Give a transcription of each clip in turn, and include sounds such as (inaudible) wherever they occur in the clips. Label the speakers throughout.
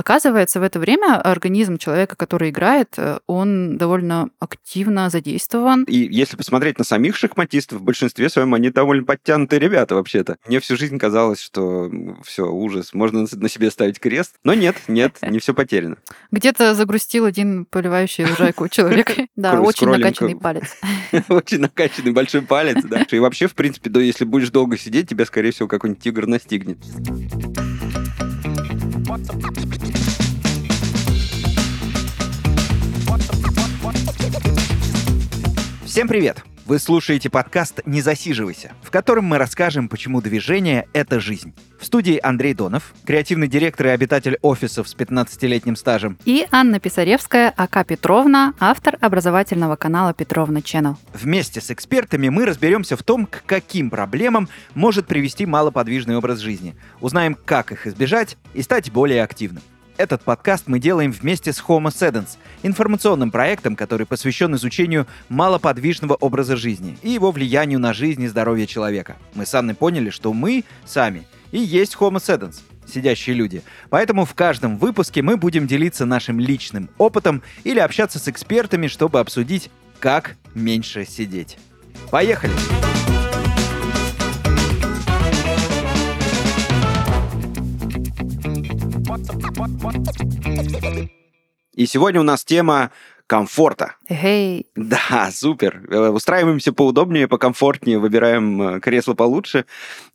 Speaker 1: Оказывается, в это время организм человека, который играет, э, он довольно активно задействован.
Speaker 2: И если посмотреть на самих шахматистов, в большинстве своем они довольно подтянутые ребята вообще-то. Мне всю жизнь казалось, что все, ужас, можно на себе ставить крест. Но нет, нет, (laughs) не все потеряно.
Speaker 1: Где-то загрустил один поливающий лужайку (laughs) человек. Да, очень накачанный палец. (laughs)
Speaker 2: Очень накачанный большой палец, да. И вообще, в принципе, если будешь долго сидеть, тебя, скорее всего, какой-нибудь тигр настигнет.
Speaker 3: Всем привет! Вы слушаете подкаст «Не засиживайся», в котором мы расскажем, почему движение — это жизнь. В студии Андрей Донов, креативный директор и обитатель офисов с 15-летним стажем.
Speaker 1: И Анна Писаревская, АК Петровна, автор образовательного канала Петровна Channel.
Speaker 3: Вместе с экспертами мы разберемся в том, к каким проблемам может привести малоподвижный образ жизни. Узнаем, как их избежать и стать более активным. Этот подкаст мы делаем вместе с Homo Sedens, информационным проектом, который посвящен изучению малоподвижного образа жизни и его влиянию на жизнь и здоровье человека. Мы с Анной поняли, что мы сами и есть Homo Sedens, сидящие люди. Поэтому в каждом выпуске мы будем делиться нашим личным опытом или общаться с экспертами, чтобы обсудить, как меньше сидеть. Поехали! Поехали!
Speaker 2: И сегодня у нас тема комфорта.
Speaker 1: Эй.
Speaker 2: Да, супер. Э, устраиваемся поудобнее, покомфортнее, выбираем э, кресло получше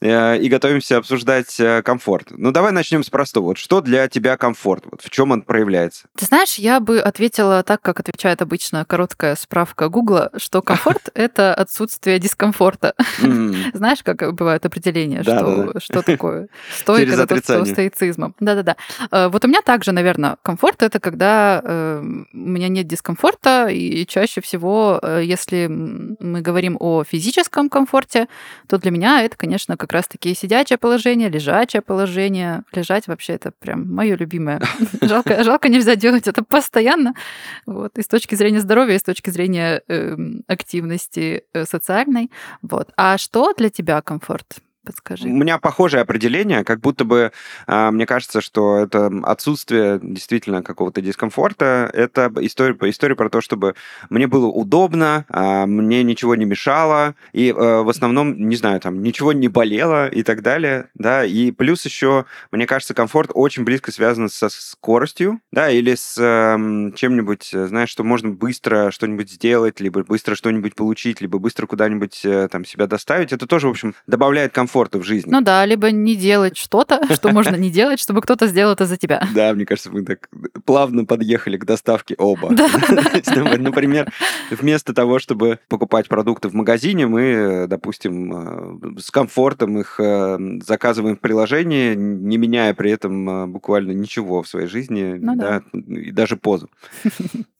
Speaker 2: э, и готовимся обсуждать комфорт. Ну, давай начнем с простого. Вот что для тебя комфорт? Вот в чем он проявляется?
Speaker 1: Ты знаешь, я бы ответила так, как отвечает обычно короткая справка Гугла, что комфорт (laughs) — это отсутствие дискомфорта. (laughs) Знаешь, как бывают определения, что такое (laughs) стойка за стоицизмом. Да-да-да. Вот у меня также, наверное, комфорт — это когда у меня нет дискомфорта, дискомфорта, и чаще всего, э, если мы говорим о физическом комфорте, то для меня это, конечно, как раз-таки сидячее положение, лежачее положение. Лежать вообще это прям мое любимое. (laughs) Жалко, жалко нельзя делать это постоянно. Вот, и с точки зрения здоровья, и с точки зрения э, активности социальной. Вот. А что для тебя комфорт? Подскажи.
Speaker 2: У меня похожее определение, как будто бы э, мне кажется, что это отсутствие действительно какого-то дискомфорта. Это история, история про то, чтобы мне было удобно, э, мне ничего не мешало, и э, в основном, не знаю, там ничего не болело и так далее, да. И плюс еще, мне кажется, комфорт очень близко связан со скоростью, да, или с э, чем-нибудь, знаешь, что можно быстро что-нибудь сделать, либо быстро что-нибудь получить, либо быстро куда-нибудь э, там себя доставить. Это тоже, в общем, добавляет комфорт комфорта в жизни.
Speaker 1: Ну да, либо не делать что-то, (laughs) что можно не делать, чтобы кто-то сделал это за тебя.
Speaker 2: Да, мне кажется, мы так плавно подъехали к доставке оба. (laughs) (laughs) Например, вместо того, чтобы покупать продукты в магазине, мы, допустим, э, с комфортом их э, заказываем в приложении, не меняя при этом э, буквально ничего в своей жизни, ну, да, да. и даже позу.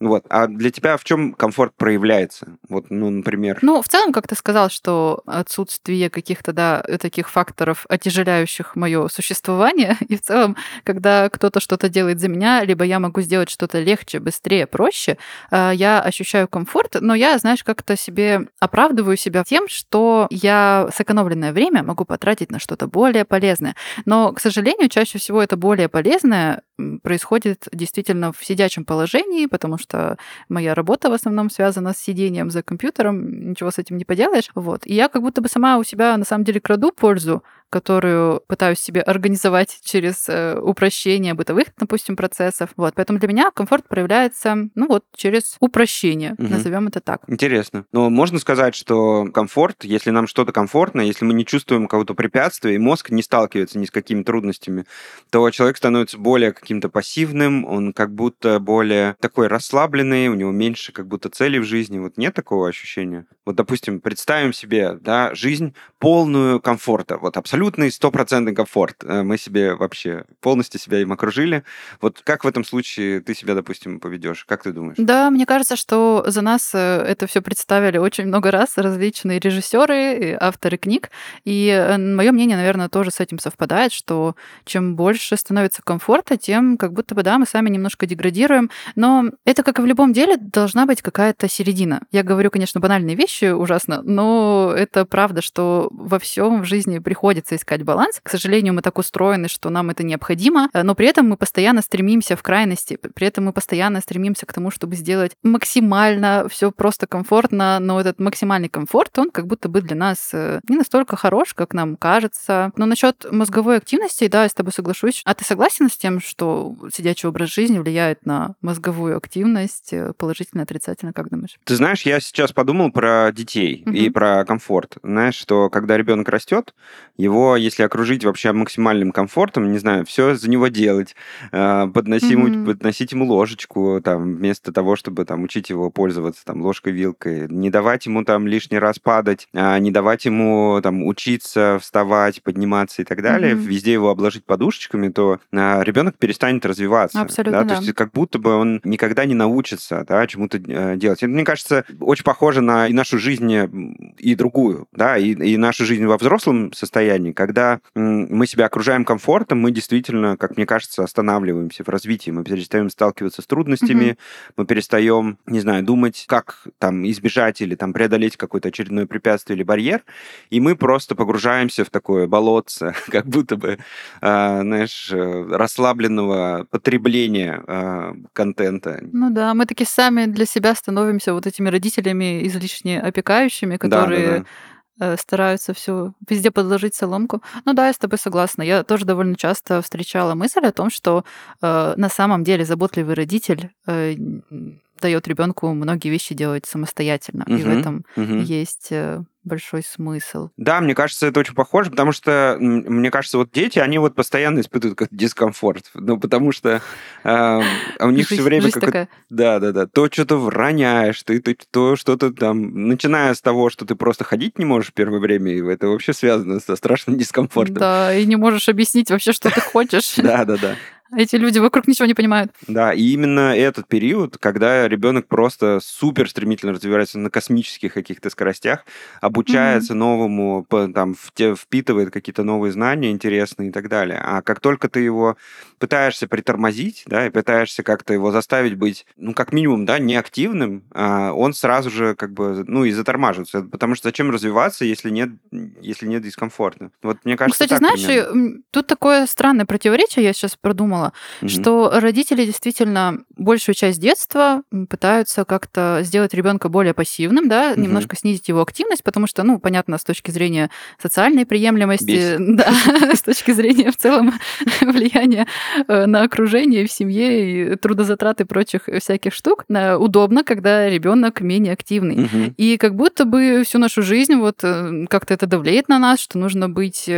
Speaker 2: Вот. А для тебя в чем комфорт проявляется? Вот, ну, например.
Speaker 1: Ну, в целом, как ты сказал, что отсутствие каких-то, да, таких факторов, отяжеляющих мое существование. (laughs) И в целом, когда кто-то что-то делает за меня, либо я могу сделать что-то легче, быстрее, проще, э, я ощущаю комфорт, но я, знаешь, как-то себе оправдываю себя тем, что я сэкономленное время могу потратить на что-то более полезное. Но, к сожалению, чаще всего это более полезное происходит действительно в сидячем положении, потому что моя работа в основном связана с сидением за компьютером, ничего с этим не поделаешь. Вот. И я как будто бы сама у себя на самом деле краду porzo. Которую пытаюсь себе организовать через э, упрощение бытовых, допустим, процессов. Вот, поэтому для меня комфорт проявляется, ну вот, через упрощение, угу. назовем это так.
Speaker 2: Интересно. Но можно сказать, что комфорт, если нам что-то комфортно, если мы не чувствуем какого-то препятствия, и мозг не сталкивается ни с какими трудностями, то человек становится более каким-то пассивным, он как будто более такой расслабленный, у него меньше как будто целей в жизни. Вот нет такого ощущения? Вот, допустим, представим себе, да, жизнь полную комфорта, вот абсолютно абсолютный стопроцентный комфорт. Э, мы себе вообще полностью себя им окружили. Вот как в этом случае ты себя, допустим, поведешь? Как ты думаешь?
Speaker 1: Да, мне кажется, что за нас э, это все представили очень много раз различные режиссеры, авторы книг. И э, мое мнение, наверное, тоже с этим совпадает, что чем больше становится комфорта, тем как будто бы, да, мы сами немножко деградируем. Но это, как и в любом деле, должна быть какая-то середина. Я говорю, конечно, банальные вещи ужасно, но это правда, что во всем в жизни приходит приходится искать баланс. К сожалению, мы так устроены, что нам это необходимо, э, но при этом мы постоянно стремимся в крайности, при этом мы постоянно стремимся к тому, чтобы сделать максимально все просто комфортно, но этот максимальный комфорт, он как будто бы для нас э, не настолько хорош, как нам кажется. Но насчет мозговой активности, да, я с тобой соглашусь. А ты согласен с тем, что сидячий образ жизни влияет на мозговую активность э, положительно, отрицательно, как думаешь?
Speaker 2: Ты знаешь, я сейчас подумал про детей угу. и про комфорт. Знаешь, что когда ребенок растет, его, если окружить вообще максимальным комфортом, не знаю, все за него делать, э, подносить, ему, подносить ему ложечку, там, вместо того, чтобы там учить его пользоваться там ложкой, вилкой, не давать ему там лишний раз падать, а не давать ему там учиться, вставать, подниматься и так далее, угу. везде его обложить подушечками, то а, ребенок перестанет развиваться.
Speaker 1: Абсолютно,
Speaker 2: да? да. То есть как будто бы он никогда не научится да, чему-то э, делать. Это, мне кажется, очень похоже на и нашу жизнь и другую, да, и, и нашу жизнь во взрослом состоянии, когда мы себя окружаем комфортом, мы действительно, как мне кажется, останавливаемся в развитии, мы перестаем сталкиваться с трудностями, угу. мы перестаем, не знаю, думать, как там избежать или там преодолеть какое-то очередное препятствие или барьер, и мы просто погружаемся в такое болотце, (laughs) как будто бы, э, знаешь, расслабленного потребления э, контента.
Speaker 1: Ну да, мы таки сами для себя становимся вот этими родителями излишне опекающими, которые да, да, да стараются все везде подложить соломку. Ну да, я с тобой согласна. Я тоже довольно часто встречала мысль о том, что э, на самом деле заботливый родитель э, дает ребенку многие вещи делать самостоятельно. Угу, и в этом угу. есть э, большой смысл.
Speaker 2: Да, мне кажется, это очень похоже, потому что, мне кажется, вот дети, они вот постоянно испытывают как дискомфорт. (laughs) Ну, потому что э, у них все время... Как да, да, да. То что-то вроняешь, ты, ты то что-то там... Начиная с того, что ты просто ходить не можешь в первое время, и это вообще связано со страшным (laughs) дискомфортом.
Speaker 1: Да, и не можешь объяснить вообще, что ты (laughs) хочешь.
Speaker 2: Да, да, да.
Speaker 1: Эти люди вокруг ничего не понимают.
Speaker 2: Да, и именно этот период, когда ребенок просто супер стремительно развивается на космических каких-то скоростях, обучается mm-hmm. новому, там, впитывает какие-то новые знания интересные и так далее. А как только ты его пытаешься притормозить, да, и пытаешься как-то его заставить быть, ну, как минимум, да, неактивным, а, он сразу же как бы, ну, и затормаживается. Потому что зачем развиваться, если нет, если нет дискомфорта? Вот мне кажется,
Speaker 1: Кстати, знаешь, примерно. тут такое странное противоречие, я сейчас продумала, mm-hmm. что родители действительно большую часть детства пытаются как-то сделать ребенка более пассивным, да, mm-hmm. немножко снизить его активность, потому что, ну, понятно, с точки зрения социальной приемлемости, Бесит. (laughs) да, с точки зрения в целом (laughs) влияния Э, на окружение в семье и трудозатраты прочих всяких штук, э, удобно, когда ребенок менее активный. Угу. И как будто бы всю нашу жизнь вот э, как-то это давлеет на нас, что нужно быть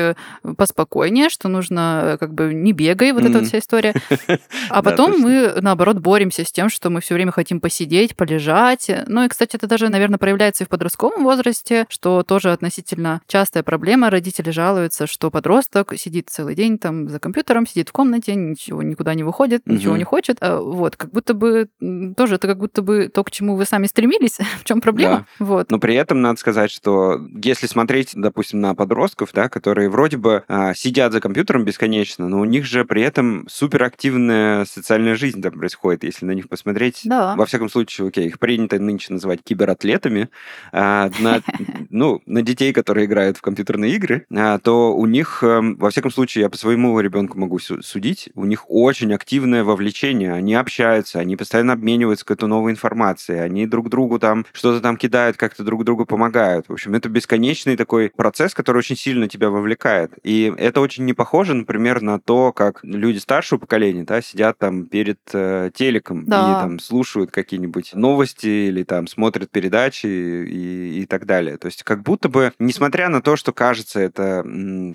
Speaker 1: поспокойнее, что нужно как бы не бегай, вот эта вот вся история. (laughs) А потом мы, наоборот, боремся с тем, что мы все время хотим посидеть, полежать. Ну и, кстати, это даже, наверное, проявляется и в подростковом возрасте, что тоже относительно частая проблема. Родители жалуются, что подросток сидит целый день там за компьютером, сидит в комнате, ничего никуда не выходит, ничего не хочет. А, вот, как будто бы тоже это как будто бы то, к чему вы сами стремились. (laughs) в чем проблема?
Speaker 2: Да.
Speaker 1: Вот.
Speaker 2: Но при этом надо сказать, что если смотреть, допустим, на подростков, да, которые вроде бы а, сидят за компьютером бесконечно, но у них же при этом суперактивная социальная жизнь там происходит, если на них посмотреть.
Speaker 1: Да.
Speaker 2: Во всяком случае, окей, их принято нынче называть кибератлетами. А, на, (laughs) ну, на детей, которые играют в компьютерные игры, а, то у них, а, во всяком случае, я по своему ребенку могу судить, у них очень активное вовлечение, они общаются, они постоянно обмениваются какой-то новой информацией, они друг другу там что-то там кидают, как-то друг другу помогают. В общем, это бесконечный такой процесс, который очень сильно тебя вовлекает. И это очень не похоже, например, на то, как люди старшего поколения, да, сидят там перед э, телеком да. и там слушают какие-нибудь новости или там смотрят передачи и, и так далее. То есть как будто бы, несмотря на то, что кажется это,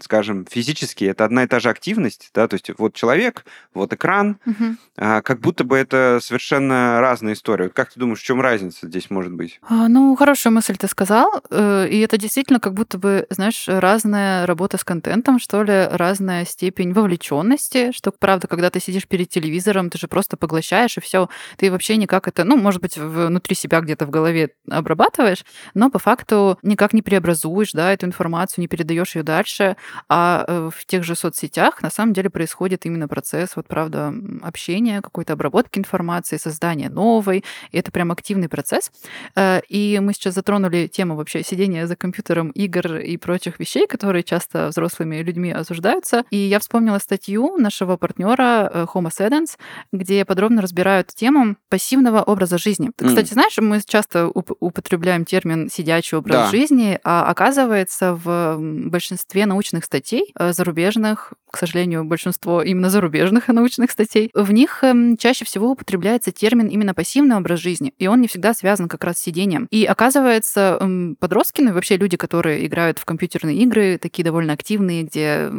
Speaker 2: скажем, физически, это одна и та же активность, да, то есть вот человек вот экран, угу. а, как будто бы это совершенно разная история. Вот как ты думаешь, в чем разница здесь может быть?
Speaker 1: А, ну, хорошая мысль ты сказал, э, и это действительно как будто бы, знаешь, разная работа с контентом, что ли, разная степень вовлеченности, что, правда, это когда ты сидишь перед телевизором, ты же просто поглощаешь, и все. Ты вообще никак это, ну, может быть, внутри себя где-то в голове обрабатываешь, но по факту никак не преобразуешь, да, эту информацию, не передаешь ее дальше. А э, в тех же соцсетях на самом деле происходит именно процесс, вот правда, общения, какой-то обработки информации, создания новой. И это прям активный процесс. Э, и мы сейчас затронули тему вообще сидения за компьютером, игр и прочих вещей, которые часто взрослыми людьми осуждаются. И я вспомнила статью нашего партнера э, Homo Sedens, где подробно разбирают тему пассивного образа жизни. Ты, кстати, знаешь, мы часто употребляем термин «сидячий образ да. жизни», а оказывается в большинстве научных статей э, зарубежных, к сожалению, большинство именно зарубежных (laughs) научных статей, в них эм, чаще всего употребляется термин именно пассивный образ жизни, и он не всегда связан как раз с сидением. И оказывается, подростки, ну и вообще люди, которые играют в компьютерные игры, такие довольно активные, где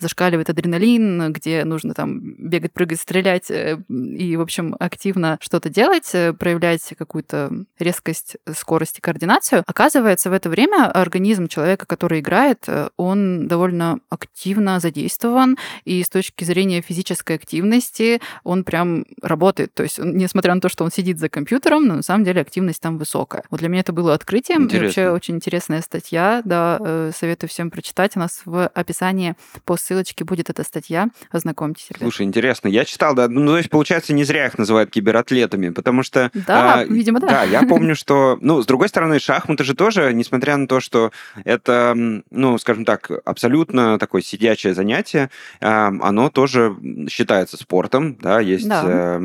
Speaker 1: зашкаливает адреналин, где нужно там бегать, прыгать, стрелять э, и, в общем, активно что-то делать, э, проявлять какую-то резкость, скорость и координацию, оказывается, в это время организм человека, который играет, э, он довольно активно задействован, и с точки зрения физической активности он прям работает. То есть, несмотря на то, что он сидит за компьютером, но на самом деле активность там высокая. Вот для меня это было открытием. Интересно. И вообще очень интересная статья, да, советую всем прочитать. У нас в описании по ссылочке будет эта статья. Ознакомьтесь. Ребят.
Speaker 2: Слушай, интересно. Я читал, да, ну, то есть, получается, не зря их называют кибератлетами, потому что...
Speaker 1: Да, а, видимо, да.
Speaker 2: Да, я помню, что, ну, с другой стороны, шахматы же тоже, несмотря на то, что это, ну, скажем так, абсолютно такое сидячее занятие, а, оно тоже считается спортом, да, есть да. Э,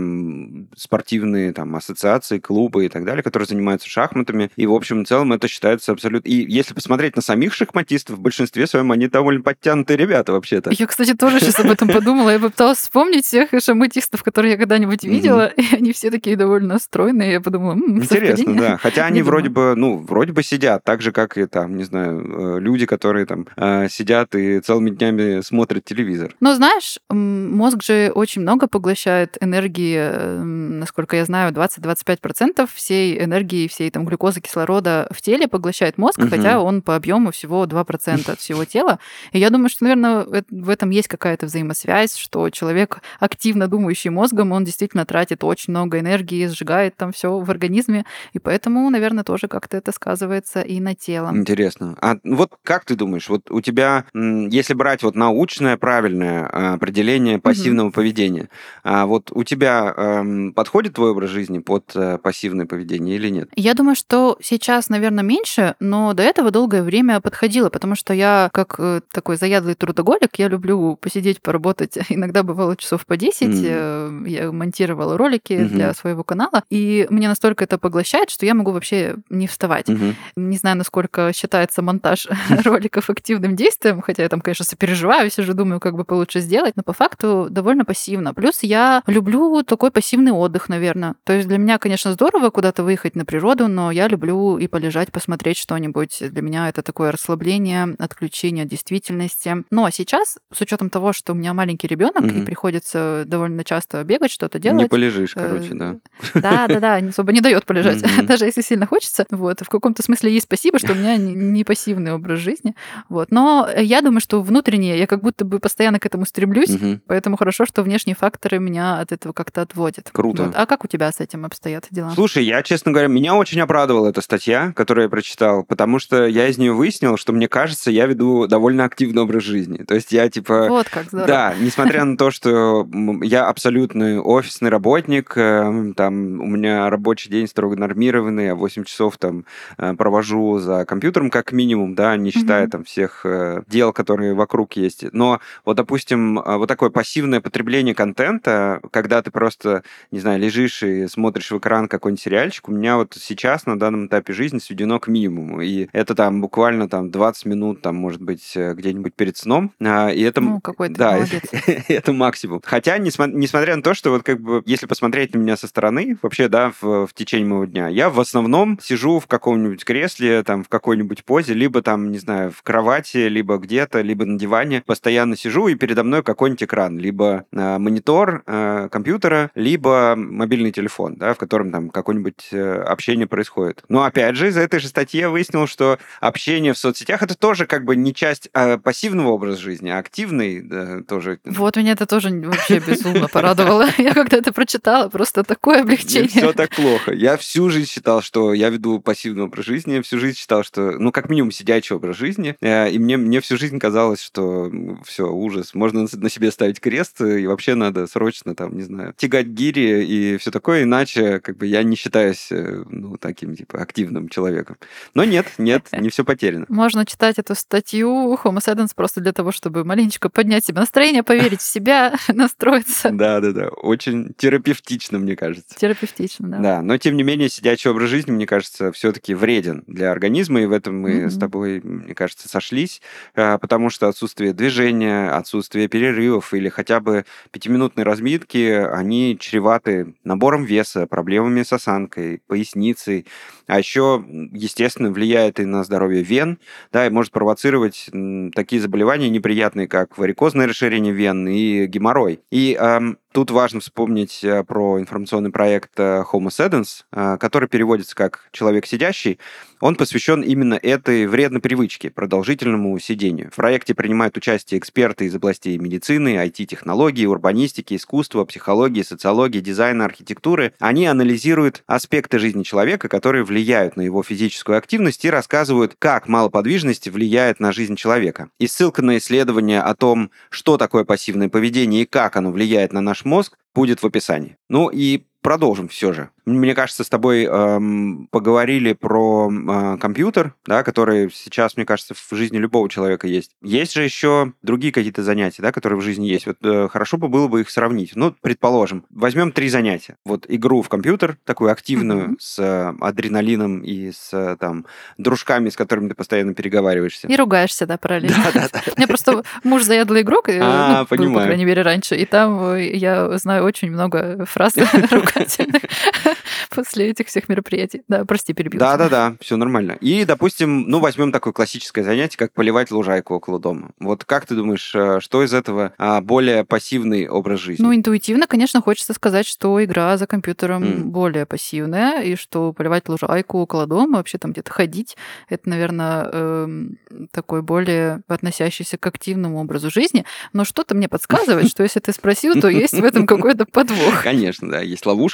Speaker 2: спортивные там ассоциации, клубы и так далее, которые занимаются шахматами, и, в общем, в целом это считается абсолютно... И если посмотреть на самих шахматистов, в большинстве своем они довольно подтянутые ребята вообще-то.
Speaker 1: Я, кстати, тоже сейчас об этом подумала. Я попыталась вспомнить всех шахматистов, которые я когда-нибудь видела, (laughs) и они все такие довольно стройные. Я подумала,
Speaker 2: Интересно, да. Хотя (laughs) они вроде бы, ну, вроде бы сидят, так же, как и там, не знаю, э, люди, которые там э, сидят и целыми днями смотрят телевизор.
Speaker 1: Но знаешь, мозг же очень много поглощает энергии, насколько я знаю, 20-25% всей энергии, всей там глюкозы, кислорода в теле поглощает мозг, угу. хотя он по объему всего 2% от всего тела. И я думаю, что, наверное, в этом есть какая-то взаимосвязь, что человек, активно думающий мозгом, он действительно тратит очень много энергии, сжигает там все в организме, и поэтому, наверное, тоже как-то это сказывается и на тело.
Speaker 2: Интересно. А вот как ты думаешь, вот у тебя, если брать вот научное правильное а, определение пассивного угу. поведения, а вот у тебя эм, подходит твой образ жизни под э, пассивное поведение или нет?
Speaker 1: Я думаю, что сейчас, наверное, меньше, но до этого долгое время подходило, потому что я как э, такой заядлый трудоголик, я люблю посидеть, поработать. (laughs) Иногда бывало часов по 10. Mm. Я монтировала ролики mm-hmm. для своего канала, и мне настолько это поглощает, что я могу вообще не вставать. Mm-hmm. Не знаю, насколько считается монтаж (laughs) (laughs) роликов активным действием, хотя я там, конечно, сопереживаю, сижу, думаю, как бы получше сделать, но по факту довольно пассивно. Плюс я люблю такой пассивный отдых, наверное. То есть для меня, конечно, здорово куда-то выехать на природу, но я люблю и полежать, посмотреть что-нибудь. Для меня это такое расслабление, отключение от действительности. Но сейчас, с учетом того, что у меня маленький ребенок mm-hmm. и приходится довольно часто бегать, что-то делать.
Speaker 2: Не полежишь, э, короче, да.
Speaker 1: Да, да, да, особо не дает полежать, mm-hmm. (laughs) даже если сильно хочется. Вот, в каком-то смысле есть спасибо, что у меня не пассивный образ жизни. Вот, но я думаю, что внутренне я как будто бы постоянно к этому стремлюсь, mm-hmm. поэтому хорошо, что внешние факторы меня от этого как-то отводят.
Speaker 2: Круто.
Speaker 1: Вот. А как у тебя с этим обстоят дела?
Speaker 2: Слушай, я, честно говоря, меня очень обрадовала эта статья, которую я прочитал, потому что я из нее выяснил, что мне кажется, я веду довольно активный образ жизни. То есть я типа...
Speaker 1: Вот как здорово.
Speaker 2: Да, несмотря на то, что я абсолютный офисный работник, э, там у меня рабочий день строго нормированный, я 8 часов там э, провожу за компьютером как минимум, да, не считая mm-hmm. там всех э, дел, которые вокруг есть. Но вот, допустим, вот такое пассивное потребление контента, когда ты просто, не знаю, лежишь и смотришь в экран какой-нибудь сериальчик, у меня вот сейчас на данном этапе жизни сведено к минимуму. И это там буквально там 20 минут, там, может быть, где-нибудь перед сном. А, и это...
Speaker 1: Ну, какой-то да, (laughs)
Speaker 2: это максимум. Хотя, несмотря на то, что вот как бы, если посмотреть на меня со стороны, вообще, да, в, в течение моего дня, я в основном сижу в каком-нибудь кресле, там, в какой-нибудь позе, либо там, не знаю, в кровати, либо где-то, либо на диване, постоянно сижу, и передо мной какой-нибудь экран, либо э, монитор э, компьютера, либо мобильный телефон, да, в котором там какое-нибудь э, общение происходит. Но, опять же, из этой же статьи я выяснил, что общение в соцсетях — это тоже как бы не часть э, пассивного образа жизни, а активный да, тоже.
Speaker 1: Вот, меня Меня это тоже вообще безумно порадовало. (laughs) Я когда это прочитала, просто такое облегчение.
Speaker 2: Все так плохо. Я всю жизнь считал, что я веду пассивный образ жизни, всю жизнь считал, что, ну, как минимум, сидячий образ жизни. Э, и мне, мне всю жизнь казалось, что все, ужас, можно на себе ставить крест, и вообще надо срочно, там, не знаю, тягать гири и все такое, иначе, как бы, я не считаюсь, э, ну, таким, типа, активным человеком. Но нет, нет, (laughs) не все потеряно.
Speaker 1: Можно читать эту статью Homo sapiens просто для того, чтобы маленечко поднять себе настроение, поверить в себя, (laughs) настроиться.
Speaker 2: Да, да, да. Очень терапевтично, мне кажется.
Speaker 1: Терапевтично, да.
Speaker 2: Да, но тем не менее, сидячий образ жизни, мне кажется, все-таки вреден для организма, и в этом мы mm-hmm. с тобой, мне кажется, сошлись, а, потому что отсутствие движения, отсутствие перерывов или хотя бы пятиминутной разминки, они чреваты набором веса, проблемами с осанкой, поясницей, а еще, естественно, влияет и на здоровье вен, да, и может провоцировать такие заболевания неприятные, как варикозное расширение вен и геморрой. И эм, Тут важно вспомнить э, про информационный проект э, Homo Sedens, э, который переводится как «человек сидящий». Он посвящен именно этой вредной привычке, продолжительному сидению. В проекте принимают участие эксперты из областей медицины, IT-технологий, урбанистики, искусства, психологии, социологии, дизайна, архитектуры. Они анализируют аспекты жизни человека, которые влияют на его физическую активность и рассказывают, как малоподвижность влияет на жизнь человека. И ссылка на исследование о том, что такое пассивное поведение и как оно влияет на наш мозг, будет в описании. Ну и продолжим все же. Мне кажется, с тобой эм, поговорили про э, компьютер, да, который сейчас, мне кажется, в жизни любого человека есть. Есть же еще другие какие-то занятия, да, которые в жизни есть. Вот э, хорошо бы было бы их сравнить. Ну, предположим, возьмем три занятия. Вот игру в компьютер, такую активную, mm-hmm. с э, адреналином и с э, там дружками, с которыми ты постоянно переговариваешься.
Speaker 1: И ругаешься, да, параллельно. (laughs) Да-да-да. У меня просто муж заядлый игрок, а, ну, по крайней мере, раньше, и там э, я знаю очень много фраз (laughs) (laughs) ругательных. (laughs) после этих всех мероприятий. Да, прости, перебил.
Speaker 2: Да-да-да, все нормально. И, допустим, ну, возьмем такое классическое занятие, как поливать лужайку около дома. Вот как ты думаешь, э, что из этого а, более пассивный образ жизни?
Speaker 1: Ну, интуитивно, конечно, хочется сказать, что игра за компьютером mm. более пассивная, и что поливать лужайку около дома, вообще там где-то ходить, это, наверное, эм, такой более относящийся к активному образу жизни. Но что-то мне подсказывает, (laughs) что если ты спросил, то есть в этом какой-то подвох.
Speaker 2: Конечно, да, есть ловушка.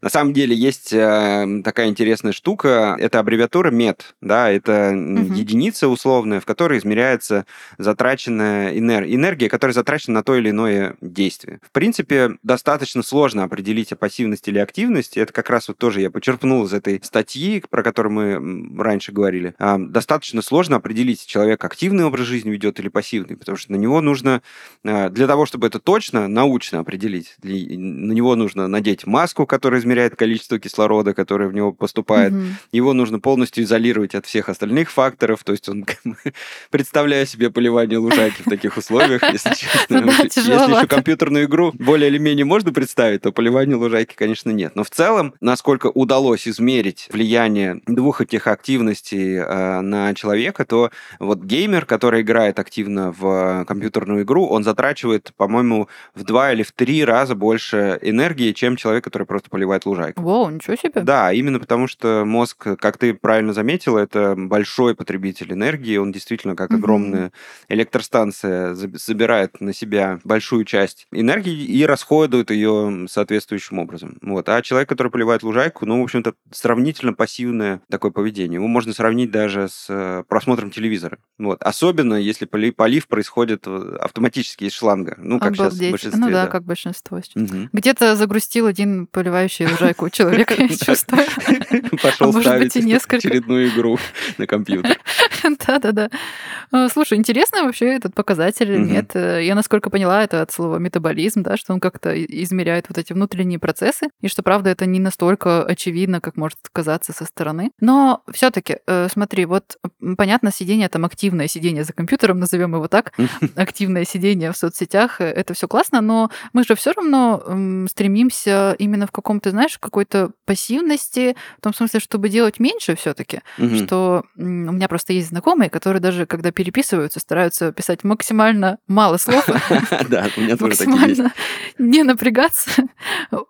Speaker 2: На самом деле есть э, такая интересная штука, это аббревиатура МЕД, да, это угу. единица условная, в которой измеряется затраченная энергия, энергия, которая затрачена на то или иное действие. В принципе, достаточно сложно определить пассивность или активность, это как раз вот тоже я почерпнул из этой статьи, про которую мы раньше говорили. А, достаточно сложно определить, человек активный образ жизни ведет или пассивный, потому что на него нужно, э, для того, чтобы это точно, научно определить, на него нужно надеть маску, которая измеряет количество кислорода, который в него поступает. Угу. Его нужно полностью изолировать от всех остальных факторов. То есть он, (laughs) представляя себе поливание лужайки в таких условиях, если (laughs) честно. Если еще компьютерную игру более или менее можно представить, то поливание лужайки, конечно, нет. Но в целом, насколько удалось измерить влияние двух этих активностей э, на человека, то вот геймер, который играет активно в компьютерную игру, он затрачивает, по-моему, в два или в три раза больше энергии, чем человек, который просто поливает лужайку.
Speaker 1: Воу, ничего себе.
Speaker 2: Да, именно потому что мозг, как ты правильно заметила, это большой потребитель энергии. Он действительно, как угу. огромная электростанция, забирает на себя большую часть энергии и расходует ее соответствующим образом. Вот. А человек, который поливает лужайку, ну, в общем-то, сравнительно пассивное такое поведение. Его можно сравнить даже с э, просмотром телевизора. Вот. Особенно, если полив происходит э, автоматически из шланга. Ну, как Обалдеть. сейчас в большинстве.
Speaker 1: Ну да, да. как большинство. Угу. Где-то загрустил один поливающий лужайку человек, я (laughs) чувствую.
Speaker 2: Пошел а ставить очередную игру на компьютер. (laughs)
Speaker 1: Да-да-да. А, слушай, интересно вообще этот показатель или нет? Э, я, насколько поняла, это от слова метаболизм, да, что он как-то измеряет вот эти внутренние процессы, и что, правда, это не настолько очевидно, как может казаться со стороны. Но все таки э, смотри, вот понятно, сидение там активное сидение за компьютером, назовем его так, активное сидение в соцсетях, э, это все классно, но мы же все равно стремимся именно в каком-то, знаешь, какой-то пассивности, в том смысле, чтобы делать меньше все-таки, угу. что у меня просто есть знакомые, которые даже когда переписываются, стараются писать максимально мало слов, (laughs)
Speaker 2: да, у меня тоже такие есть.
Speaker 1: не напрягаться,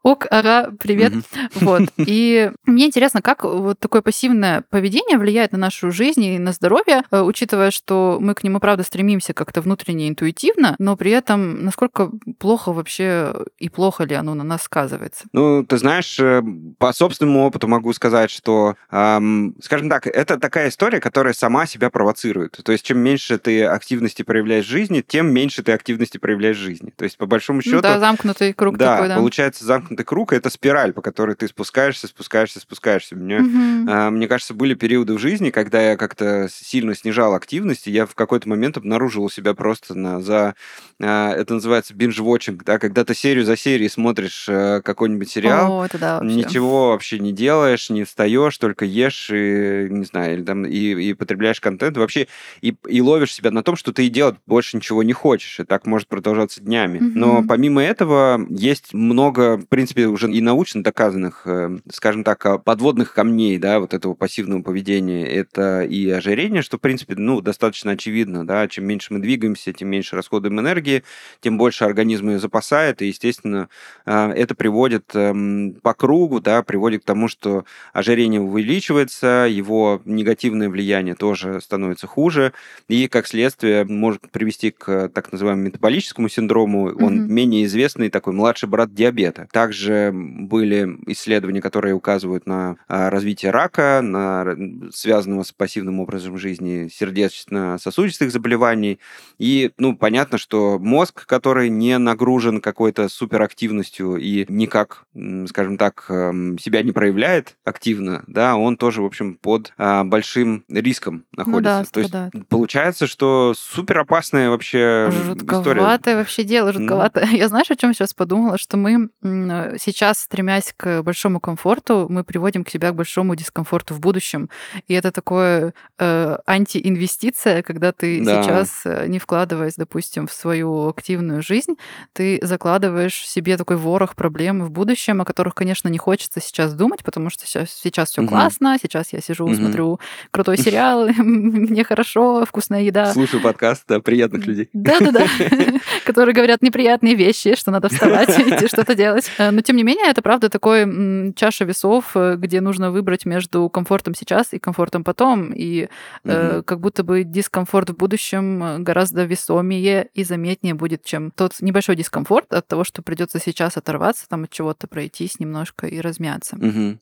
Speaker 1: ок, ага, привет. Вот. (laughs) И мне интересно, как вот такое пассивное поведение влияет на нашу жизнь и на здоровье, э, учитывая, что мы к нему, правда, стремимся как-то внутренне интуитивно, но при этом насколько плохо вообще и плохо ли оно на нас сказывается?
Speaker 2: Ну, ты знаешь, э, по собственному опыту могу сказать, что, эм, скажем так, это такая история, которая сама себя провоцирует. То есть, чем меньше ты активности проявляешь в жизни, тем меньше ты активности проявляешь в жизни. То есть, по большому счету... Ну,
Speaker 1: да, замкнутый круг
Speaker 2: да,
Speaker 1: такой, да.
Speaker 2: получается замкнутый круг, это спираль, по которой ты спускаешься, спускаешься, спускаешься. Мне, угу. э, мне кажется, были периоды в жизни, когда я как-то сильно снижал активность, и я в какой-то момент обнаружил у себя просто на, за... Э, это называется binge-watching, да, когда ты серию за серией смотришь э, какой-нибудь сериал,
Speaker 1: О, это да, вообще.
Speaker 2: ничего вообще не делаешь, не встаешь, только ешь и, не знаю, или там, и, и потребляешь контент, вообще и, и ловишь себя на том, что ты и делать больше ничего не хочешь, и так может продолжаться днями. Угу. Но помимо этого есть много, в принципе, уже и научно доказанных, э, скажем так, подводных камней, да, вот этого пассивного поведения. Это и ожирение, что, в принципе, ну, достаточно очевидно, да, чем меньше мы двигаемся, тем меньше расходуем энергии, тем больше организм ее запасает, и, естественно, э, это приводит эм, по кругу, да, приводит к тому, что ожирение увеличивается, его негативное влияние тоже становится хуже, и, как следствие, может привести к так называемому метаболическому синдрому. Он mm-hmm. менее известный такой младший брат диабета. Также были исследования, которые указывают на а, развитие рака, на связанного с пассивным образом жизни сердечно-сосудистых заболеваний. И, ну, понятно, что мозг, который не нагружен какой-то суперактивностью и никак, скажем так, эм, себя не проявляет активно, да, он тоже, в общем, под большим риском находится. Ну да, То есть получается, что супер опасная вообще
Speaker 1: Жутковатое
Speaker 2: история.
Speaker 1: вообще дело, жутковатое. Mm. (laughs) Я знаешь, о чем сейчас подумала? Что мы сейчас, стремясь к большому комфорту, мы приводим к себя к большому дискомфорту в будущем. И это такое э, антиинвестиция, когда ты да. сейчас, э, не вкладываясь, допустим, в свою активную жизнь, ты закладываешь себе такой ворох проблем в будущем, о которых, конечно, не хочется сейчас думать, потому что сейчас, сейчас все угу. классно, сейчас я сижу, угу. смотрю крутой сериал, (laughs) (laughs) мне хорошо, вкусная еда.
Speaker 2: Слушаю подкаст да, приятных людей.
Speaker 1: Да-да-да, (laughs) которые говорят неприятные вещи, что надо вставать, идти что-то делать. Э, но, тем не менее, это, правда, такой чаша весов, э, где нужно выбрать между комфортом сейчас и комфортом потом. И э, как будто бы дискомфорт в будущем гораздо весомее и заметнее будет, чем тот небольшой дискомфорт от того, что придется сейчас оторваться, там от чего-то пройтись немножко и размяться.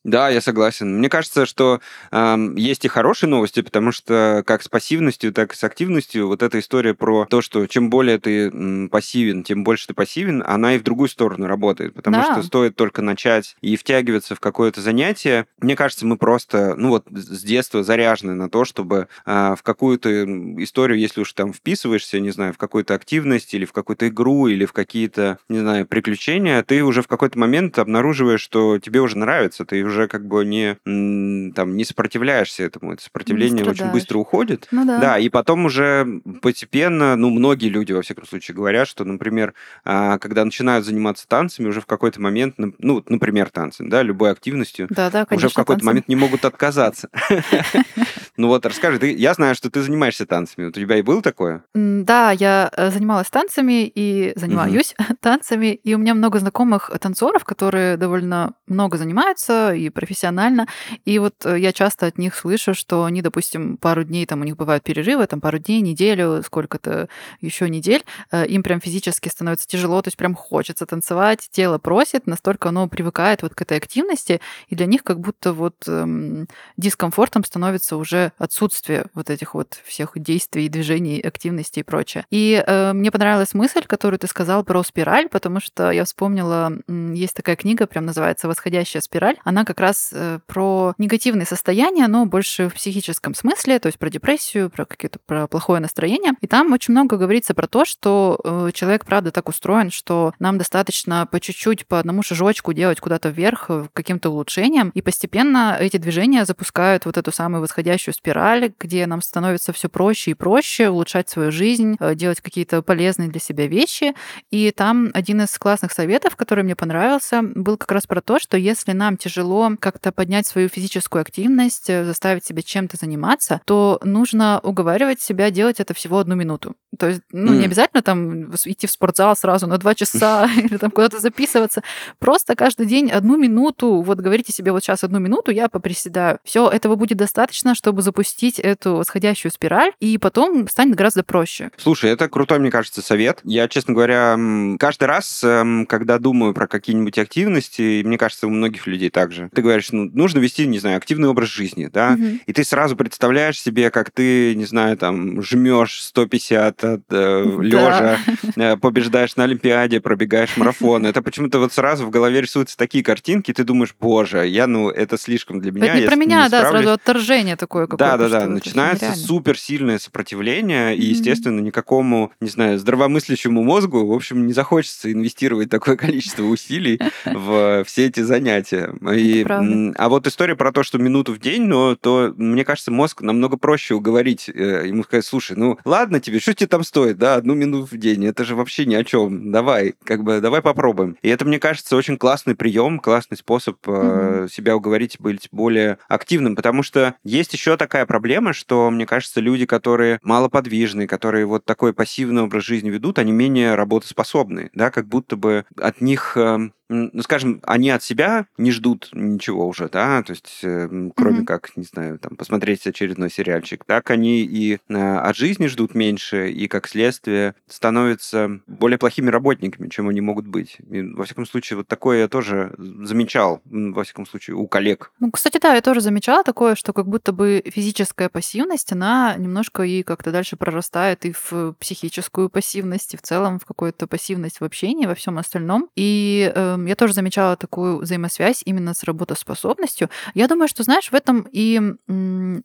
Speaker 2: Да, я согласен. Мне кажется, что э, есть и хорошие новости, потому что как с пассивностью, так и с активностью. Вот эта история про то, что чем более ты пассивен, тем больше ты пассивен, она и в другую сторону работает, потому да. что стоит только начать и втягиваться в какое-то занятие, мне кажется, мы просто, ну вот с детства заряжены на то, чтобы э, в какую-то историю, если уж там вписываешься, не знаю, в какую-то активность или в какую-то игру или в какие-то, не знаю, приключения, ты уже в какой-то момент обнаруживаешь, что тебе уже нравится, ты уже как бы не там не сопротивляешься этому, это сопротивление очень быстро уходит,
Speaker 1: ну, да.
Speaker 2: да, и потом уже постепенно, ну многие люди во всяком случае говорят, что, например, а, когда начинают заниматься танцами, уже в какой-то момент, ну, например, танцами, да, любой активностью,
Speaker 1: да, да, конечно,
Speaker 2: уже в какой-то момент не могут отказаться. (laughs) Ну вот, расскажи, ты, я знаю, что ты занимаешься танцами. У тебя и было такое?
Speaker 1: Да, я э, занималась танцами и занимаюсь (laughs) танцами, и у меня много знакомых танцоров, которые довольно много занимаются и профессионально, и вот э, я часто от них слышу, что они, допустим, пару дней, там у них бывают перерывы, там пару дней, неделю, сколько-то еще недель, э, им прям физически становится тяжело, то есть прям хочется танцевать, тело просит, настолько оно привыкает вот к этой активности, и для них как будто вот эм, дискомфортом становится уже отсутствие вот этих вот всех действий, движений, активности и прочее. И э, мне понравилась мысль, которую ты сказал про спираль, потому что я вспомнила, есть такая книга, прям называется «Восходящая спираль». Она как раз э, про негативные состояния, но больше в психическом смысле, то есть про депрессию, про какие-то про плохое настроение. И там очень много говорится про то, что э, человек, правда, так устроен, что нам достаточно по чуть-чуть, по одному шажочку делать куда-то вверх, э, каким-то улучшением, и постепенно эти движения запускают вот эту самую восходящую спираль, где нам становится все проще и проще улучшать свою жизнь, э, делать какие-то полезные для себя вещи. И там один из классных советов, который мне понравился, был как раз про то, что если нам тяжело как-то поднять свою физическую активность, заставить себя чем-то заниматься, то нужно уговаривать себя делать это всего одну минуту. То есть, ну, mm. не обязательно там идти в спортзал сразу на два часа (laughs) или там куда-то записываться. Просто каждый день одну минуту, вот говорите себе, вот сейчас одну минуту я поприседаю. Все, этого будет достаточно, чтобы запустить эту восходящую спираль, и потом станет гораздо проще.
Speaker 2: Слушай, это крутой, мне кажется, совет. Я, честно говоря, каждый раз, эм, когда думаю про какие-нибудь активности, мне кажется, у многих людей также, ты говоришь, ну, нужно вести, не знаю, активный образ жизни, да, угу. и ты сразу представляешь себе, как ты, не знаю, там, жмешь 150 от э, лежа. (laughs) Э, побеждаешь на Олимпиаде, пробегаешь марафон. Это почему-то вот сразу в голове рисуются такие картинки, ты думаешь, боже, я, ну, это слишком для меня.
Speaker 1: Это не про меня, да, сразу отторжение такое какое-то.
Speaker 2: Да, да, да. Начинается суперсильное сопротивление, и, естественно, никакому, не знаю, здравомыслящему мозгу, в общем, не захочется инвестировать такое (laughs) количество усилий в все эти занятия. И, а вот история про то, что минуту в день, но то, мне кажется, мозг намного проще уговорить, э, ему сказать, слушай, ну ладно тебе, что тебе там стоит, да, одну минуту в день, это же вообще ни о чем, давай, как бы, давай попробуем. И это, мне кажется, очень классный прием, классный способ mm-hmm. себя уговорить быть более активным, потому что есть еще такая проблема, что, мне кажется, люди, которые малоподвижные, которые вот такой пассивный образ жизни ведут, они менее работоспособны, да, как будто бы от них эм, ну, скажем, они от себя не ждут ничего уже, да, то есть, э, кроме mm-hmm. как, не знаю, там, посмотреть очередной сериальчик, так они и э, от жизни ждут меньше, и, как следствие, становятся более плохими работниками, чем они могут быть. И, во всяком случае, вот такое я тоже замечал, во всяком случае, у коллег.
Speaker 1: Ну, кстати, да, я тоже замечала такое, что как будто бы физическая пассивность, она немножко и как-то дальше прорастает и в психическую пассивность, и в целом в какую-то пассивность в общении, во всем остальном. И э, я тоже замечала такую взаимосвязь именно с работоспособностью. Я думаю, что, знаешь, в этом и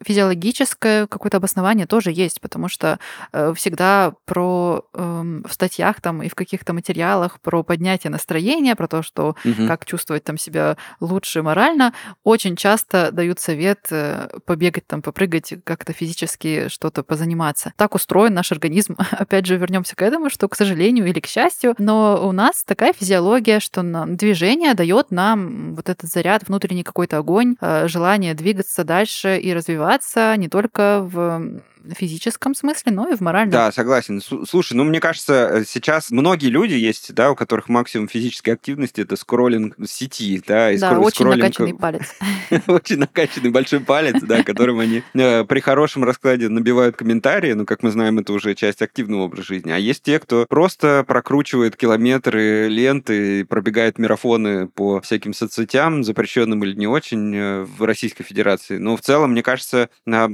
Speaker 1: физиологическое какое-то обоснование тоже есть, потому что э, всегда про эм, в статьях там и в каких-то материалах про поднятие настроения, про то, что угу. как чувствовать там себя лучше морально, очень часто дают совет э, побегать там, попрыгать, как-то физически что-то позаниматься. Так устроен наш организм. (laughs) Опять же, вернемся к этому, что, к сожалению или к счастью, но у нас такая физиология, что на движение дает нам вот этот заряд, внутренний какой-то огонь, э, желание двигаться дальше и развиваться не только в физическом смысле, но и в моральном.
Speaker 2: Да, согласен. Слушай, ну мне кажется, э, сейчас многие люди есть, да, у которых максимум физической активности это скроллинг сети, да,
Speaker 1: и да, скро- очень скроллинг... накачанный палец. (laughs)
Speaker 2: Очень накачанный большой палец, да, которым они э, при хорошем раскладе набивают комментарии, ну, как мы знаем, это уже часть активного образа жизни. А есть те, кто просто прокручивает километры ленты, пробегает марафоны по всяким соцсетям, запрещенным или не очень э, в Российской Федерации. Но в целом, мне кажется,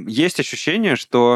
Speaker 2: есть ощущение, что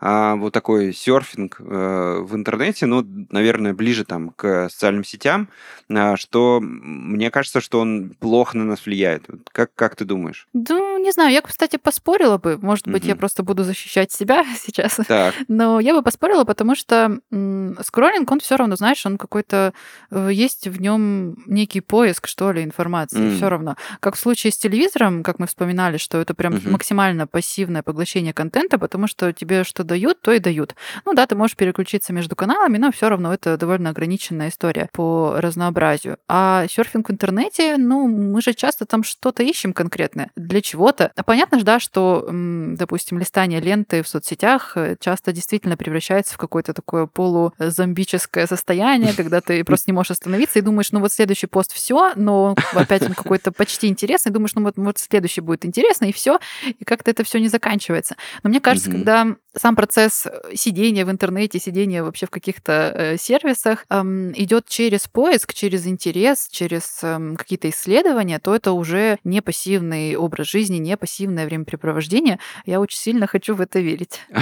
Speaker 2: а, вот такой серфинг а, в интернете, ну, наверное, ближе там к социальным сетям, а, что мне кажется, что он плохо на нас влияет. Как, как ты думаешь?
Speaker 1: Ну, не знаю, я, кстати, поспорила бы. Может быть, угу. я просто буду защищать себя (laughs) сейчас. Так. Но я бы поспорила, потому что м- скроллинг, он все равно, знаешь, он какой-то э, есть в нем некий поиск, что ли, информации. Mm. Все равно. Как в случае с телевизором, как мы вспоминали, что это прям угу. максимально пассивное поглощение контента, потому что тебе что дают, то и дают. Ну да, ты можешь переключиться между каналами, но все равно это довольно ограниченная история по разнообразию. А серфинг в интернете, ну, мы же часто там что-то ищем конкретное для чего-то. А понятно же, да, что, допустим, листание ленты в соцсетях э, часто действительно превращается в какое-то такое полузомбическое состояние, когда ты просто не можешь остановиться и думаешь, ну вот следующий пост все, но опять он какой-то почти интересный, думаешь, ну вот, вот следующий будет интересный, и все, и как-то это все не заканчивается. Но мне кажется, когда сам процесс э, сидения в интернете, сидения вообще в каких-то э, сервисах идет через поиск, через интерес, через эм, какие-то исследования, то это уже не пассивный образ жизни, не пассивное времяпрепровождение. Я очень сильно хочу в это верить. (laughs)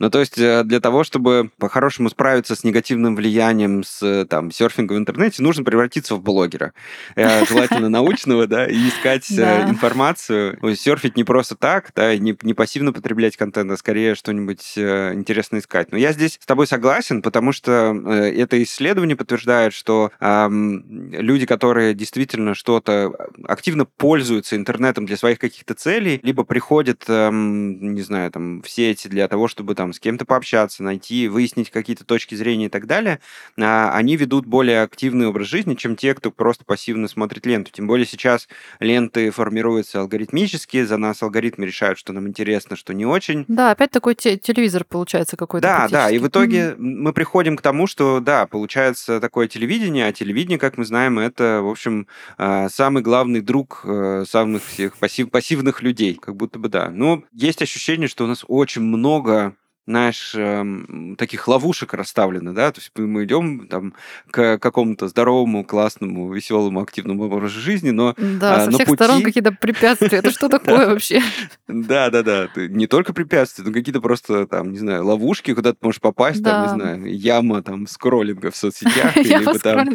Speaker 2: Ну, то есть э, для того, чтобы по-хорошему справиться с негативным влиянием с там серфинга в интернете, нужно превратиться в блогера. Желательно (laughs) научного, да, и искать информацию. Серфить не просто так, да, не пассивно потреблять контент, а скорее что-нибудь э, интересно искать. Но я здесь с тобой согласен, потому что э, это исследование подтверждает, что э, люди, которые действительно что-то активно пользуются интернетом для своих каких-то целей, либо приходят, э, не знаю, там, в сети для того, чтобы там с кем-то пообщаться, найти, выяснить какие-то точки зрения и так далее, э, они ведут более активный образ жизни, чем те, кто просто пассивно смотрит ленту. Тем более сейчас ленты формируются алгоритмически, за нас алгоритмы решают, что нам интересно, что не очень.
Speaker 1: Да, опять такой телевизор получается какой-то.
Speaker 2: Да, да, и в итоге
Speaker 1: mm-hmm.
Speaker 2: мы приходим к тому, что, да, получается такое телевидение, а телевидение, как мы знаем, это, в общем, а, самый главный друг э, самых всех пассив, пассивных людей, как будто бы да. Но есть ощущение, что у нас очень много знаешь, эм, таких ловушек расставлено, да, то есть мы идем там к какому-то здоровому, классному, веселому, активному образу жизни, но
Speaker 1: Да,
Speaker 2: а,
Speaker 1: со всех
Speaker 2: пути...
Speaker 1: сторон какие-то препятствия. Это что такое вообще?
Speaker 2: Да, да, да. Не только препятствия, но какие-то просто там, не знаю, ловушки, куда ты можешь попасть, там, не знаю, яма там скроллинга в соцсетях, (laughs) либо там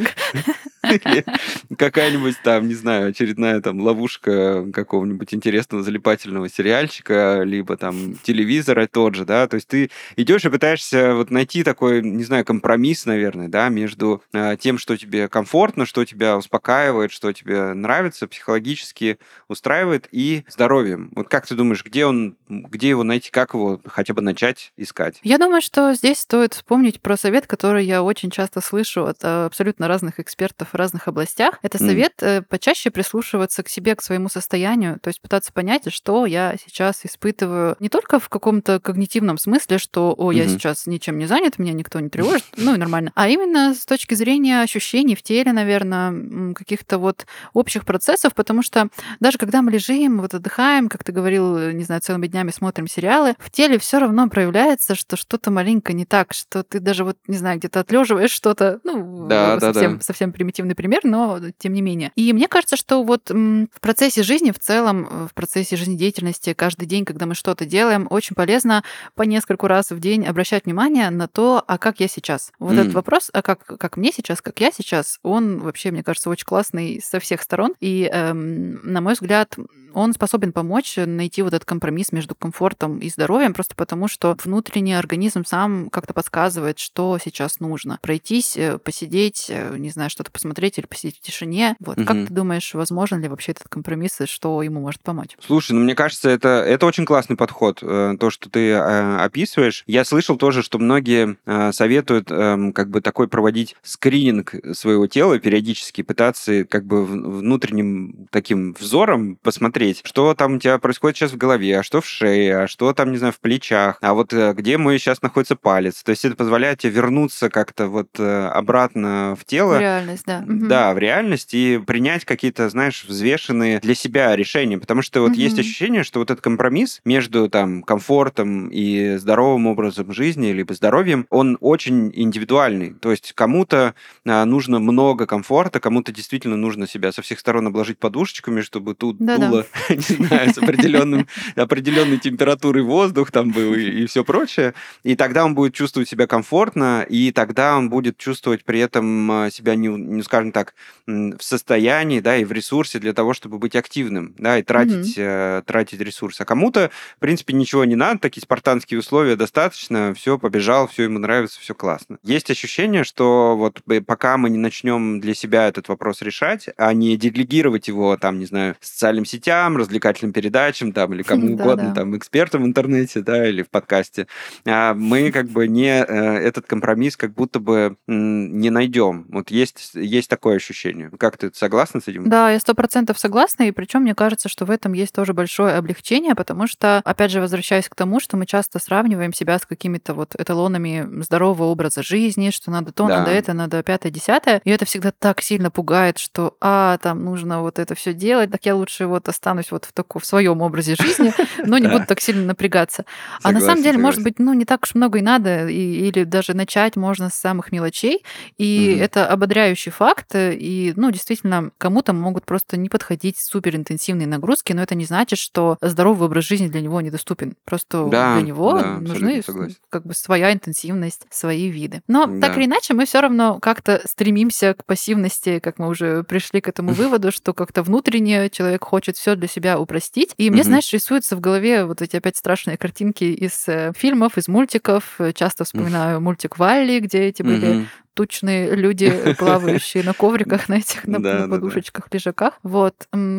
Speaker 2: (laughs) какая-нибудь там, не знаю, очередная там ловушка какого-нибудь интересного залипательного сериальчика, либо там телевизора тот же, да, то есть ты идешь и пытаешься вот найти такой, не знаю, компромисс, наверное, да, между э, тем, что тебе комфортно, что тебя успокаивает, что тебе нравится, психологически устраивает, и здоровьем. Вот как ты думаешь, где он, где его найти, как его хотя бы начать искать?
Speaker 1: Я думаю, что здесь стоит вспомнить про совет, который я очень часто слышу от э, абсолютно разных экспертов в разных областях. Это совет э, почаще прислушиваться к себе, к своему состоянию, то есть пытаться понять, что я сейчас испытываю не только в каком-то когнитивном смысле, что, о, я
Speaker 2: Мгм.
Speaker 1: сейчас ничем не занят, меня никто не тревожит, (laughs) ну и нормально, а именно с точки зрения ощущений в теле, наверное, каких-то вот общих процессов, потому что даже когда мы лежим, вот отдыхаем, как ты говорил, э, не знаю, целыми днями смотрим сериалы, в теле все равно проявляется, что что-то маленько не так, что ты даже вот, не знаю, где-то отлеживаешь что-то, ну,
Speaker 2: Да, да,
Speaker 1: совсем,
Speaker 2: да.
Speaker 1: совсем примитивный пример, но тем не менее. И мне кажется, что вот в процессе жизни в целом, э, в процессе жизнедеятельности каждый день, когда мы что-то делаем, очень полезно по нескольку раз в день обращать внимание на то, а как я сейчас. Вот
Speaker 2: М.
Speaker 1: этот вопрос, а как, как мне сейчас, как я сейчас, он вообще, мне кажется, очень классный со всех сторон. И, эм, на мой взгляд, он способен помочь найти вот этот компромисс между комфортом и здоровьем, просто потому что внутренний организм сам как-то подсказывает, что сейчас нужно. Пройтись, э, посидеть, э, не знаю, что-то посмотреть или посидеть в тишине. Вот. Как
Speaker 2: Мгм.
Speaker 1: ты думаешь, возможен ли вообще этот компромисс и что ему может помочь?
Speaker 2: Слушай, ну мне кажется, это, это очень классный подход, э, то, что ты э, описываешь. Я слышал тоже, что многие э, советуют эм, как бы такой проводить скрининг своего тела периодически, пытаться как бы внутренним таким взором посмотреть, что там у тебя происходит сейчас в голове, а что в шее, а что там, не знаю, в плечах, а вот где мой сейчас находится палец. То есть это позволяет тебе вернуться как-то вот обратно в тело,
Speaker 1: Реальность, да. Мгм.
Speaker 2: да, в реальность и принять какие-то, знаешь, взвешенные для себя решения. Потому что вот есть
Speaker 1: Мгм.
Speaker 2: ощущение, что вот этот компромисс между там комфортом и здоровым образом жизни, либо здоровьем, он очень индивидуальный. То есть кому-то а, нужно много комфорта, кому-то действительно нужно себя со всех сторон обложить подушечками, чтобы тут
Speaker 1: Да-да.
Speaker 2: дуло, (laughs) не знаю, с определенным, определенной температурой воздух там был и, все прочее. И тогда он будет чувствовать себя комфортно, и тогда он будет чувствовать при этом а, себя, не, не скажем так, в состоянии, да, и в ресурсе для того, чтобы быть активным, да, и тратить, э, тратить ресурс. А кому-то, в принципе, ничего не надо, такие спартанские условия достаточно, все, побежал, все ему нравится, все классно. Есть ощущение, что вот б- пока мы не начнем для себя этот вопрос решать, а не делегировать его, там, не знаю, социальным сетям, развлекательным передачам, там, или кому
Speaker 1: Да, (laughs)
Speaker 2: угодно,
Speaker 1: да.
Speaker 2: там, экспертам в интернете, да, или в подкасте, а, мы как бы не э, этот компромисс как будто бы не найдем. Вот есть, есть такое ощущение. Как ты согласна с этим?
Speaker 1: Да, я сто процентов согласна, и причем мне кажется, что в этом есть тоже большое облегчение, потому что, опять же, возвращаясь к тому, что мы часто сравниваем себя с какими-то вот эталонами здорового образа жизни, что надо то,
Speaker 2: Да.
Speaker 1: надо это, надо пятое, десятое, и это всегда так сильно пугает, что, а, там нужно вот это все делать, так я лучше вот останусь вот в таком, в своем образе жизни, но не буду (laughs) так сильно напрягаться. А на самом деле, может быть, ну, не так уж много и надо, или даже начать можно с самых мелочей, и это ободряющий факт, э, и, ну, действительно, кому-то могут просто не подходить суперинтенсивные нагрузки, но это не значит, что здоровый образ жизни для него недоступен. Просто
Speaker 2: Да,
Speaker 1: для него
Speaker 2: да,
Speaker 1: нужны как бы своя интенсивность, свои виды. Но так
Speaker 2: Да.
Speaker 1: или иначе, мы все равно как-то стремимся к пассивности, как мы уже пришли к этому (laughs) выводу, что как-то внутренне человек хочет все для себя упростить. И мне, знаешь, рисуются в голове вот эти опять страшные картинки из э, фильмов, из мультиков. Э, Часто вспоминаю мультик Валли, где эти были. Тучные люди, (laughs) плавающие на ковриках, на этих, на подушечках, лежаках. Вот.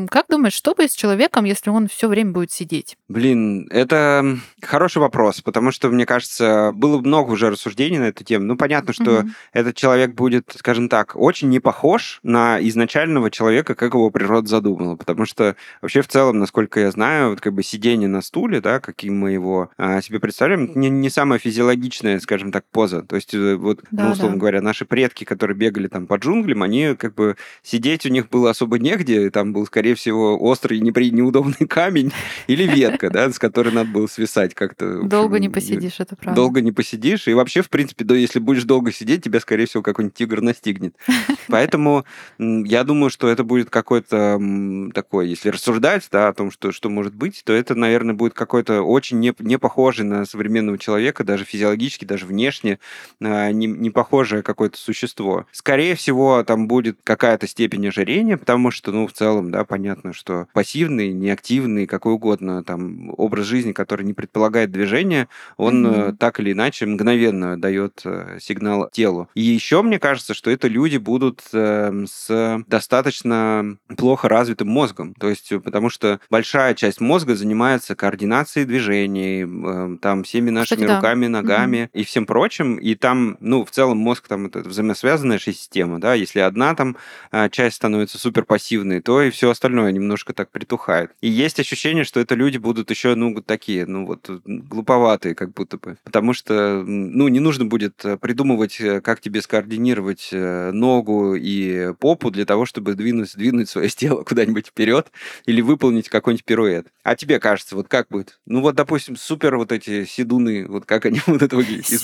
Speaker 1: Как думаешь, что будет с человеком, если он все время будет сидеть?
Speaker 2: Блин, это хороший вопрос, потому что, мне кажется, было много уже рассуждений на эту тему. Ну, понятно, что mm-hmm. этот человек будет, скажем так, очень не похож на изначального человека, как его природа задумала, потому что вообще в целом, насколько я знаю, вот как бы сидение на стуле, да, каким мы его а, себе представляем, не, не самая физиологичная, скажем так, поза. То есть э, вот, да, ну, условно да. говоря, наши предки, которые бегали там по джунглям, они как бы сидеть у них было особо негде, там был, скорее всего, острый, непри... неудобный камень (laughs) или ветка, да, с которой надо было свисать как-то.
Speaker 1: Долго не посидишь, это правда.
Speaker 2: Долго не посидишь, и вообще, в принципе, да, если будешь долго сидеть, тебя, скорее всего, какой-нибудь тигр настигнет. (laughs) Поэтому я думаю, что это будет какой-то такой, если рассуждать, да, о том, что, что может быть, то это, наверное, будет какой-то очень не, не похожий на современного человека, даже физиологически, даже внешне, а, не, не похожее какое-то существо. Скорее всего, там будет какая-то степень ожирения, потому что, ну, в целом, да, понятно, что пассивный, неактивный, какой угодно там образ жизни, который не предполагает движения, он mm-hmm. так или иначе мгновенно дает э, сигнал телу. И еще мне кажется, что это люди будут эм, с достаточно плохо развитым мозгом. То есть, потому что большая часть мозга занимается координацией движений, эм, там, всеми нашими Кстати, руками, да. ногами mm-hmm. и всем прочим. И там, ну, в целом мозг там это взаимосвязанная же система, да, если одна там а, часть становится супер пассивной, то и все остальное немножко так притухает. И есть ощущение, что это люди будут еще, ну, такие, ну, вот, глуповатые как будто бы. Потому что, ну, не нужно будет э, придумывать, э, как тебе скоординировать э, ногу и попу для того, чтобы двинуть, двинуть свое тело куда-нибудь вперед или выполнить какой-нибудь пируэт. А тебе кажется, вот как будет? Ну, вот, допустим, супер вот эти седуны, вот как они (laughs) будут выглядеть из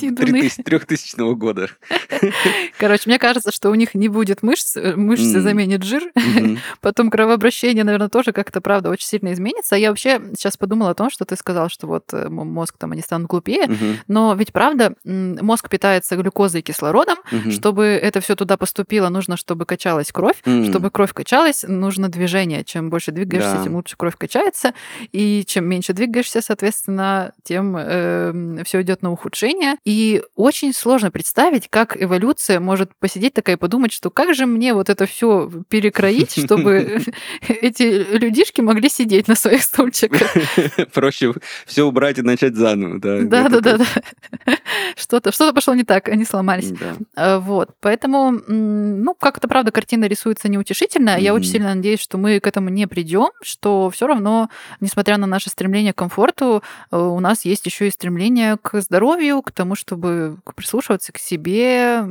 Speaker 2: 3000 года. (laughs) (laughs)
Speaker 1: Короче, мне кажется, что у них не будет мышц, мышцы mm. заменит жир, mm-hmm. (laughs) потом кровообращение, наверное, тоже как-то, правда, очень сильно изменится. Я вообще сейчас подумала о том, что ты сказал, что вот мозг там, они станут глупее, mm-hmm. но ведь, правда, мозг питается глюкозой и кислородом, mm-hmm. чтобы это все туда поступило, нужно, чтобы качалась кровь, чтобы кровь качалась, нужно движение. Чем больше двигаешься, да. тем лучше кровь качается, и чем меньше двигаешься, соответственно, тем э, все идет на ухудшение. И очень сложно представить, как эволюция может посидеть такая и подумать, что как же мне вот это все перекроить, (laughs) чтобы (laughs) эти людишки могли сидеть на своих стульчиках. (laughs)
Speaker 2: Проще все убрать и начать заново, да.
Speaker 1: Да, да, да, да. Что-то, что-то пошло не так, они сломались. А, вот, поэтому, ну, как-то, правда, картина рисуется неутешительно. Я очень сильно надеюсь, что мы к этому не придем, что все равно, несмотря на наше стремление к комфорту, э, у нас есть еще и стремление к здоровью, к тому, чтобы прислушиваться к себе,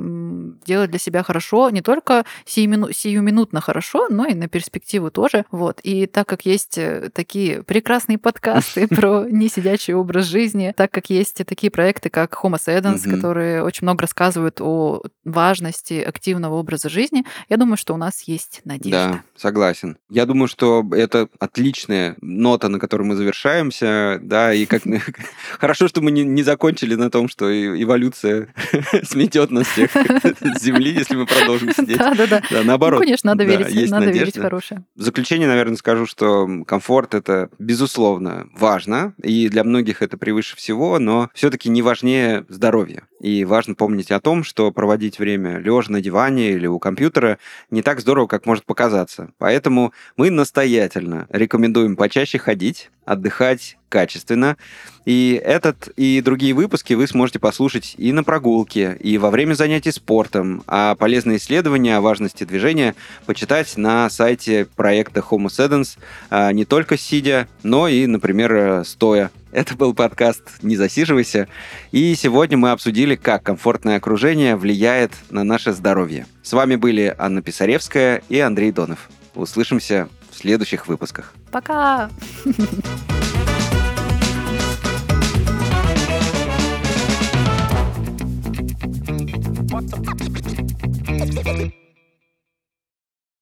Speaker 1: делать для себя хорошо, не только сиюмину, сиюминутно хорошо, но и на перспективу тоже. Вот. И так как есть э, такие прекрасные подкасты (laughs) про несидячий образ жизни, так как есть такие проекты, как Homo Sedens, которые очень много рассказывают о важности активного образа жизни, я думаю, что у нас есть надежда.
Speaker 2: Да, согласен. Я думаю, что это отличная нота, на которой мы завершаемся, да, и как (laughs) (laughs) хорошо, что мы не закончили на том, что эволюция сметет нас всех с (laughs) земли, если мы продолжим сидеть.
Speaker 1: Да, да, да. Да,
Speaker 2: наоборот.
Speaker 1: Ну, конечно, надо верить, надо верить в хорошее.
Speaker 2: В заключение, наверное, скажу, что комфорт это безусловно важно, и для многих это превыше всего, но все-таки не важнее здоровье. И важно помнить о том, что проводить время лежа на диване или у компьютера не так здорово, как может показаться. Поэтому мы настоятельно рекомендуем почаще ходить, отдыхать качественно. И этот и другие выпуски вы сможете послушать и на прогулке, и во время занятий спортом, а полезные исследования о важности движения почитать на сайте проекта Homo Sedens а, не только сидя, но и, например, стоя. Это был подкаст «Не засиживайся», и сегодня мы обсудили, как комфортное окружение влияет на наше здоровье. С вами были Анна Писаревская и Андрей Донов. Услышимся в следующих выпусках.
Speaker 1: Пока! What the